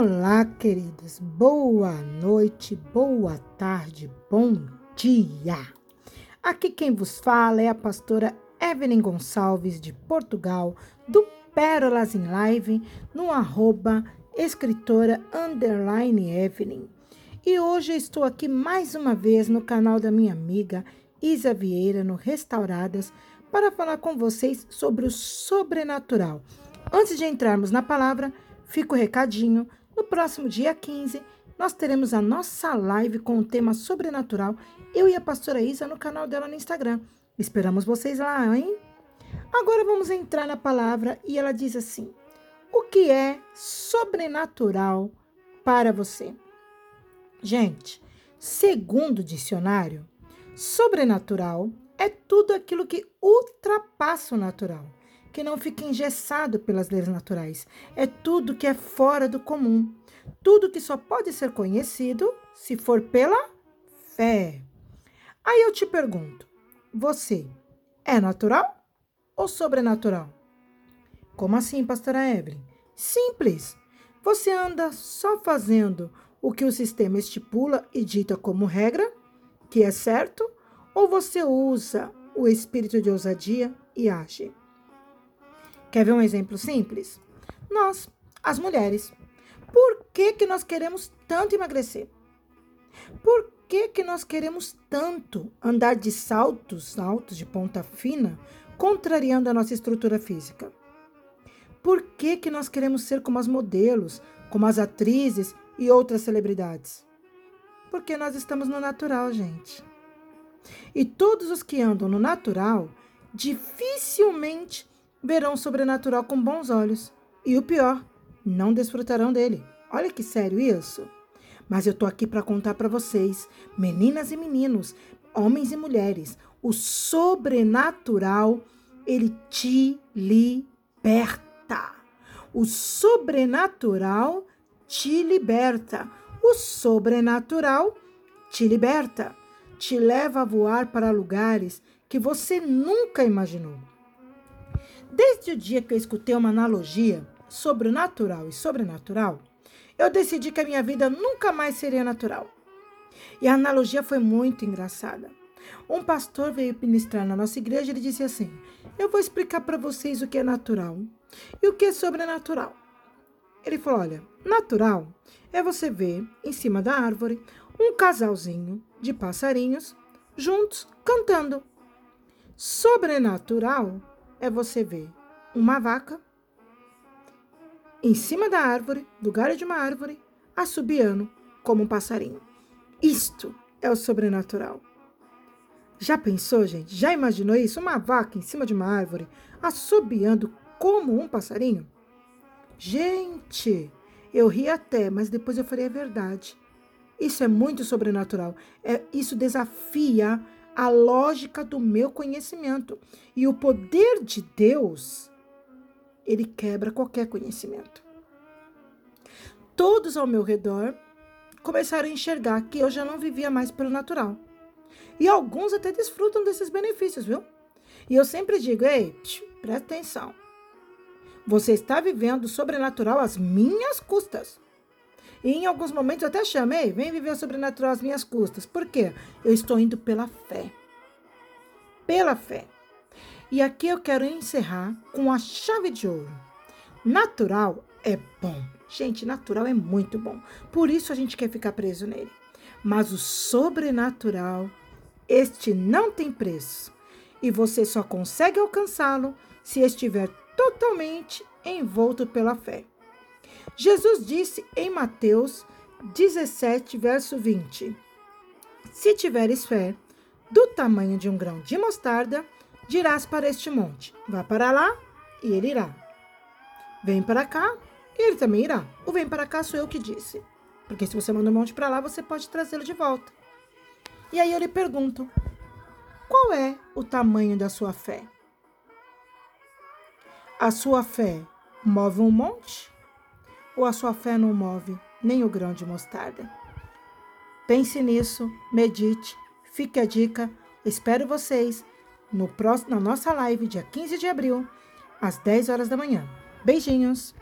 Olá, queridos. Boa noite, boa tarde, bom dia. Aqui quem vos fala é a pastora Evelyn Gonçalves de Portugal, do Pérolas em Live, no arroba escritora underline Evelyn. E hoje estou aqui mais uma vez no canal da minha amiga Isa Vieira, no Restauradas, para falar com vocês sobre o sobrenatural. Antes de entrarmos na palavra, fica o recadinho no próximo dia 15, nós teremos a nossa live com o tema sobrenatural, eu e a pastora Isa no canal dela no Instagram. Esperamos vocês lá, hein? Agora vamos entrar na palavra e ela diz assim: O que é sobrenatural para você? Gente, segundo o dicionário, sobrenatural é tudo aquilo que ultrapassa o natural que não fica engessado pelas leis naturais. É tudo que é fora do comum. Tudo que só pode ser conhecido se for pela fé. Aí eu te pergunto: você é natural ou sobrenatural? Como assim, pastora Evelyn? Simples. Você anda só fazendo o que o sistema estipula e dita como regra, que é certo, ou você usa o espírito de ousadia e age? Quer ver um exemplo simples? Nós, as mulheres, por que, que nós queremos tanto emagrecer? Por que, que nós queremos tanto andar de saltos altos de ponta fina, contrariando a nossa estrutura física? Por que, que nós queremos ser como as modelos, como as atrizes e outras celebridades? Porque nós estamos no natural, gente. E todos os que andam no natural dificilmente verão o sobrenatural com bons olhos. E o pior, não desfrutarão dele. Olha que sério isso. Mas eu tô aqui para contar para vocês, meninas e meninos, homens e mulheres, o sobrenatural ele te liberta. O sobrenatural te liberta. O sobrenatural te liberta, te leva a voar para lugares que você nunca imaginou. Desde o dia que eu escutei uma analogia sobre o natural e sobrenatural, eu decidi que a minha vida nunca mais seria natural. E a analogia foi muito engraçada. Um pastor veio ministrar na nossa igreja e ele disse assim: Eu vou explicar para vocês o que é natural e o que é sobrenatural. Ele falou: Olha, natural é você ver em cima da árvore um casalzinho de passarinhos juntos cantando. Sobrenatural é você ver uma vaca em cima da árvore, do galho de uma árvore, assobiando como um passarinho. Isto é o sobrenatural. Já pensou, gente? Já imaginou isso? Uma vaca em cima de uma árvore, assobiando como um passarinho? Gente, eu ri até, mas depois eu falei a verdade. Isso é muito sobrenatural. É, isso desafia a lógica do meu conhecimento. E o poder de Deus, ele quebra qualquer conhecimento. Todos ao meu redor começaram a enxergar que eu já não vivia mais pelo natural. E alguns até desfrutam desses benefícios, viu? E eu sempre digo: ei, presta atenção. Você está vivendo o sobrenatural às minhas custas. E em alguns momentos eu até chamei, vem viver o sobrenatural às minhas custas. Por quê? Eu estou indo pela fé. Pela fé. E aqui eu quero encerrar com a chave de ouro. Natural é bom. Gente, natural é muito bom. Por isso a gente quer ficar preso nele. Mas o sobrenatural, este não tem preço. E você só consegue alcançá-lo se estiver totalmente envolto pela fé. Jesus disse em Mateus 17, verso 20: Se tiveres fé do tamanho de um grão de mostarda, dirás para este monte: Vá para lá, e ele irá. Vem para cá, e ele também irá. O vem para cá sou eu que disse. Porque se você manda um monte para lá, você pode trazê-lo de volta. E aí eu lhe pergunto: qual é o tamanho da sua fé? A sua fé move um monte? Ou a sua fé não move nem o grão de mostarda? Pense nisso, medite, fique a dica. Espero vocês no próximo, na nossa live, dia 15 de abril, às 10 horas da manhã. Beijinhos!